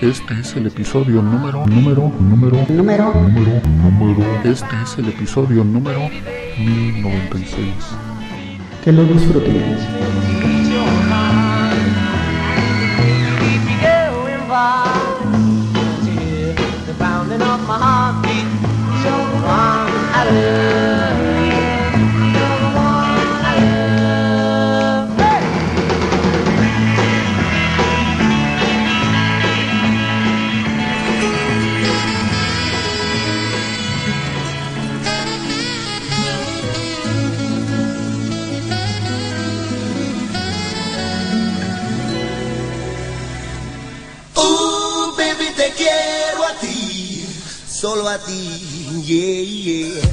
Este es el episodio número, número, número, número, número, número. Este es el episodio número 1096. Que lo disfrutes. Yeah, yeah.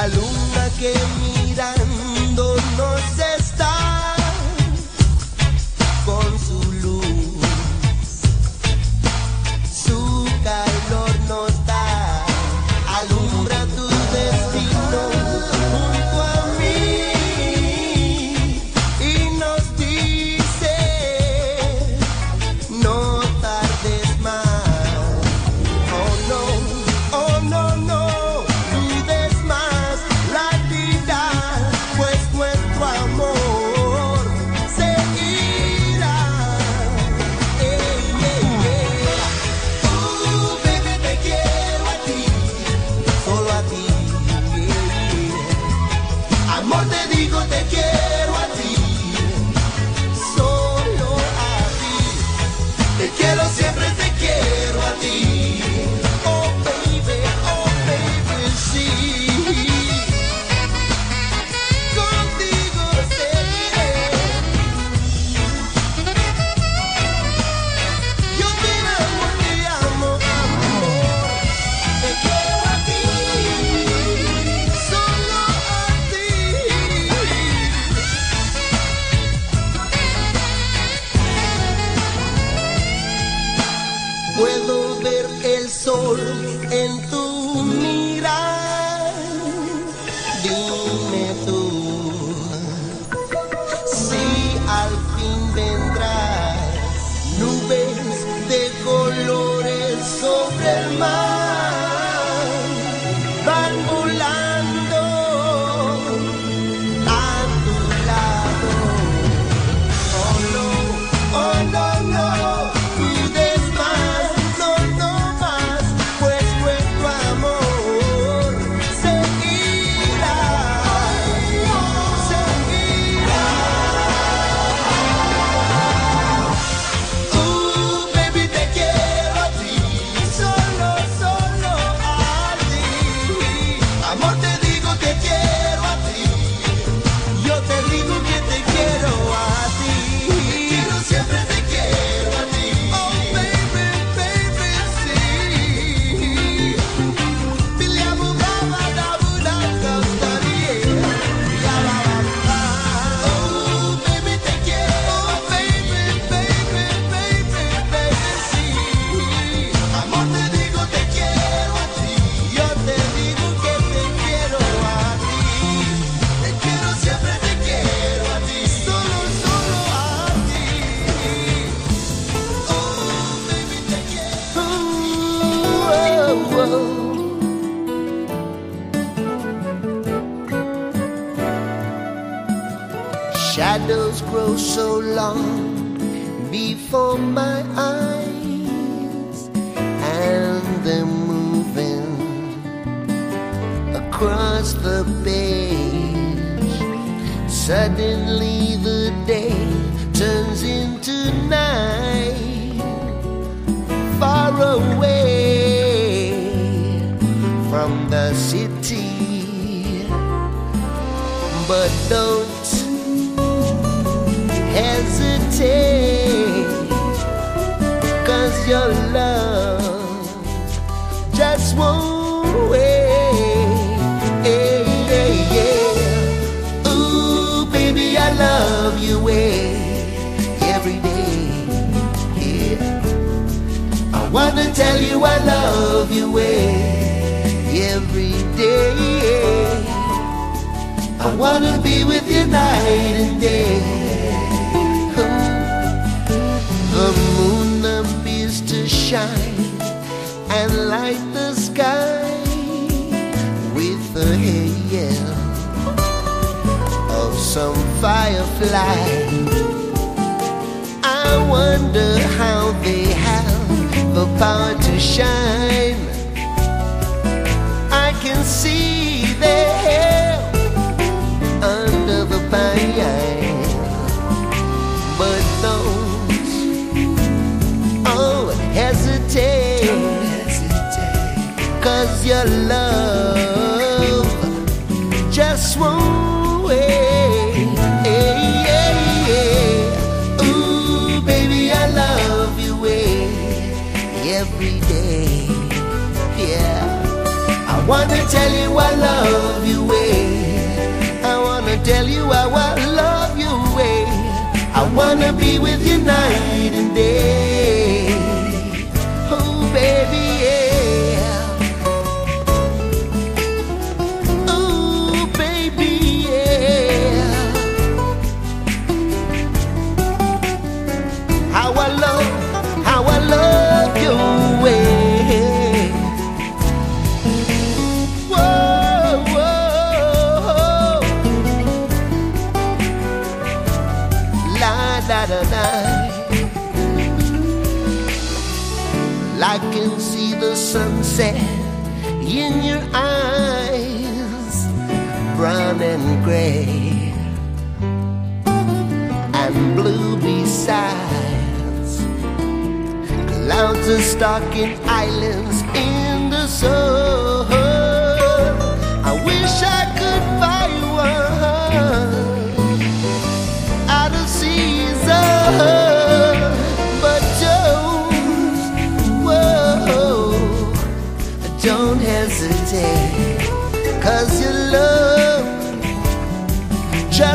la luna que from the city. But don't hesitate, cause your love just won't wait. Hey, hey, yeah. Ooh, baby, I love you every day. Yeah. I wanna tell you I love you every wanna be with you night and day. The moon appears to shine and light the sky with the hail of some firefly. I wonder how they have the power to shine. I can see but don't hesitate, cause your love just won't wait. Ooh, baby, I love you every day. Yeah. I wanna tell you I love you wanna with you night and day.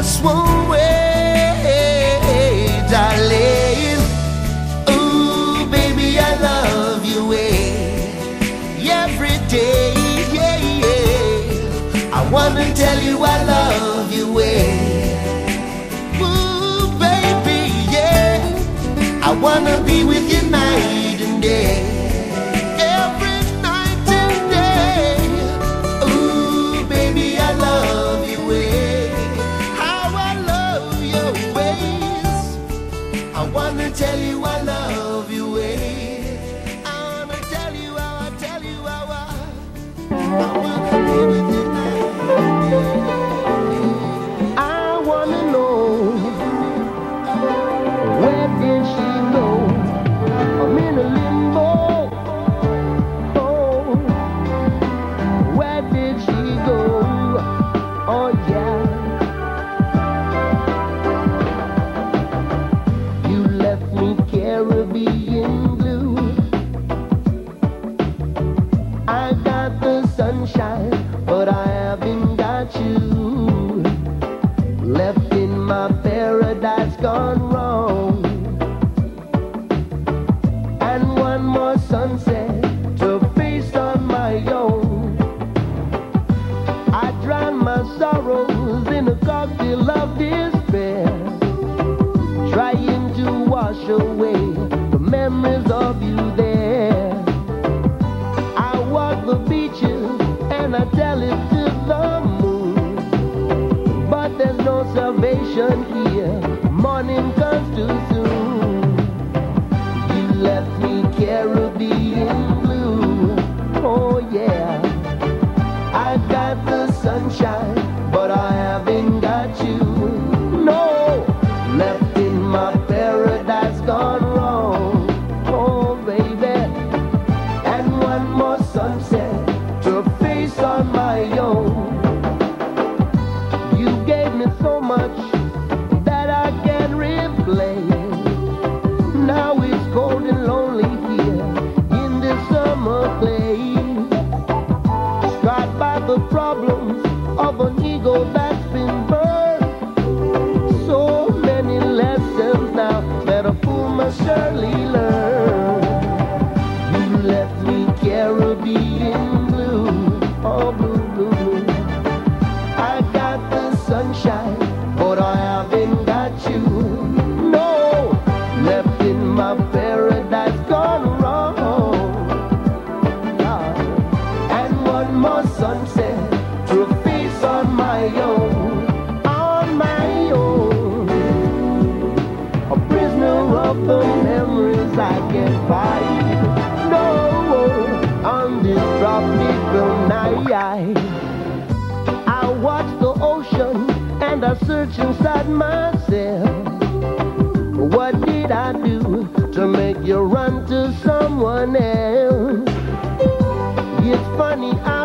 Just won't sorrows in a cocktail of despair, trying to wash away the memories of you there. I walk the beaches and I tell it to the moon, but there's no salvation here. Search inside myself. What did I do to make you run to someone else? It's funny, I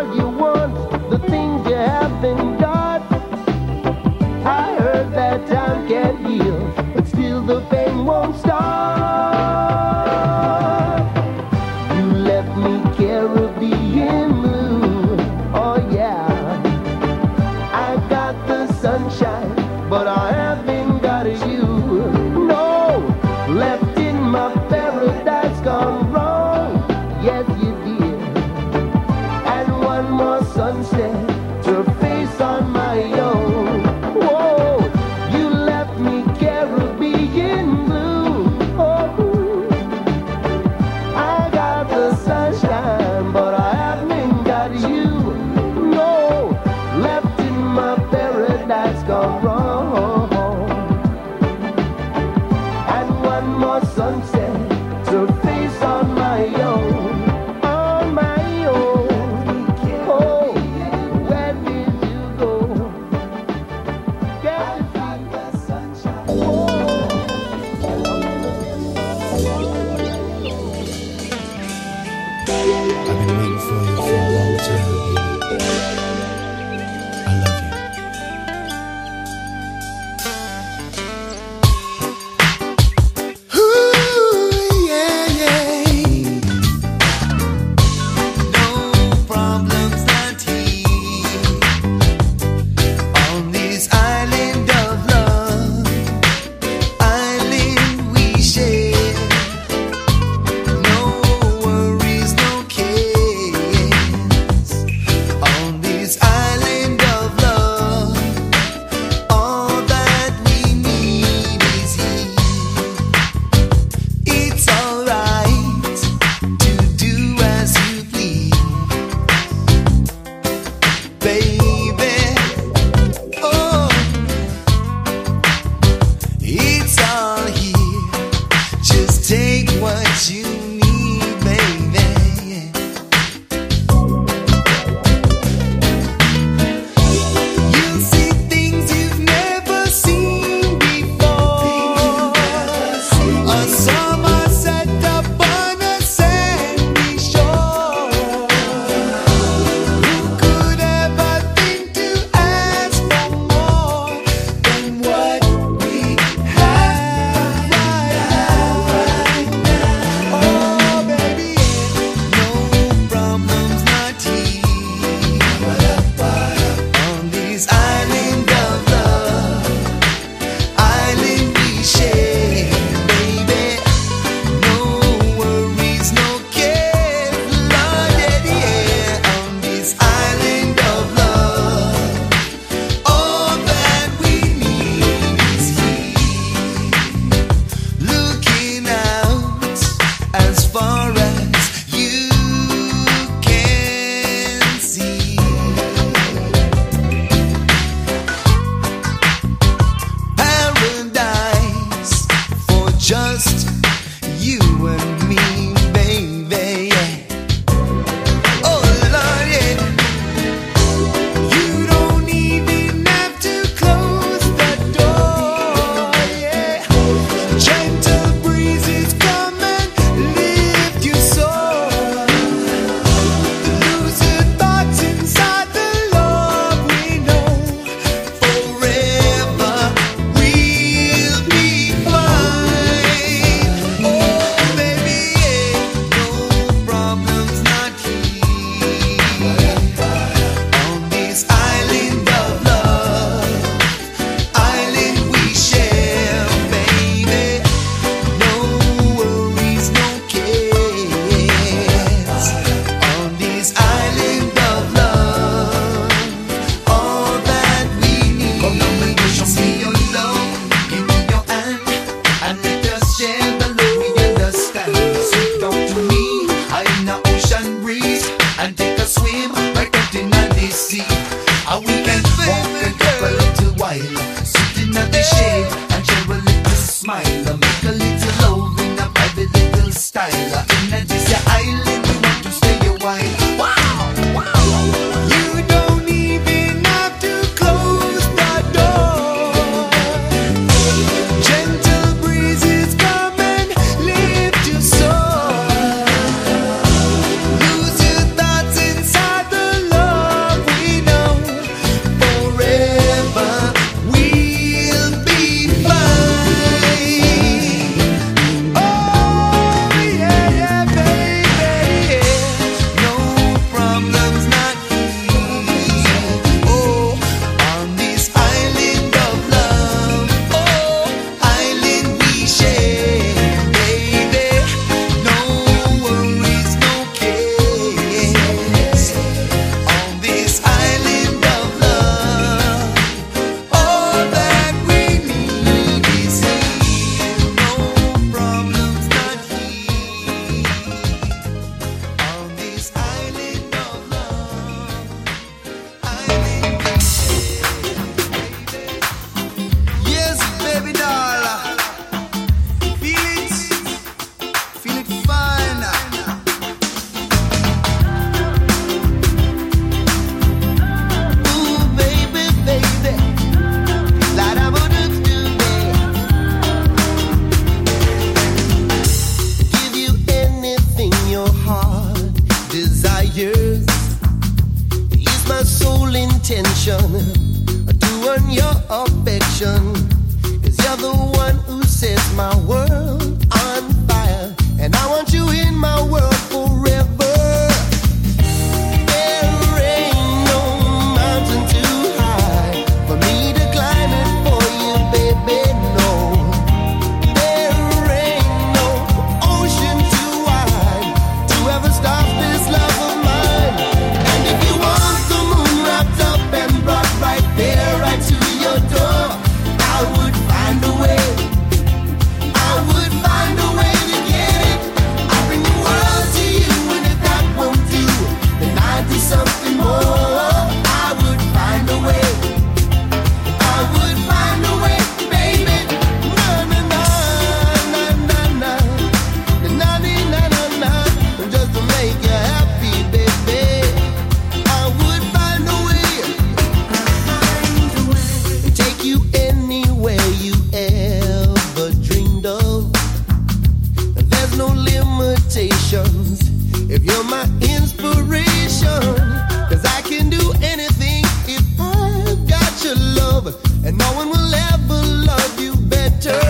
and no one will ever love you better.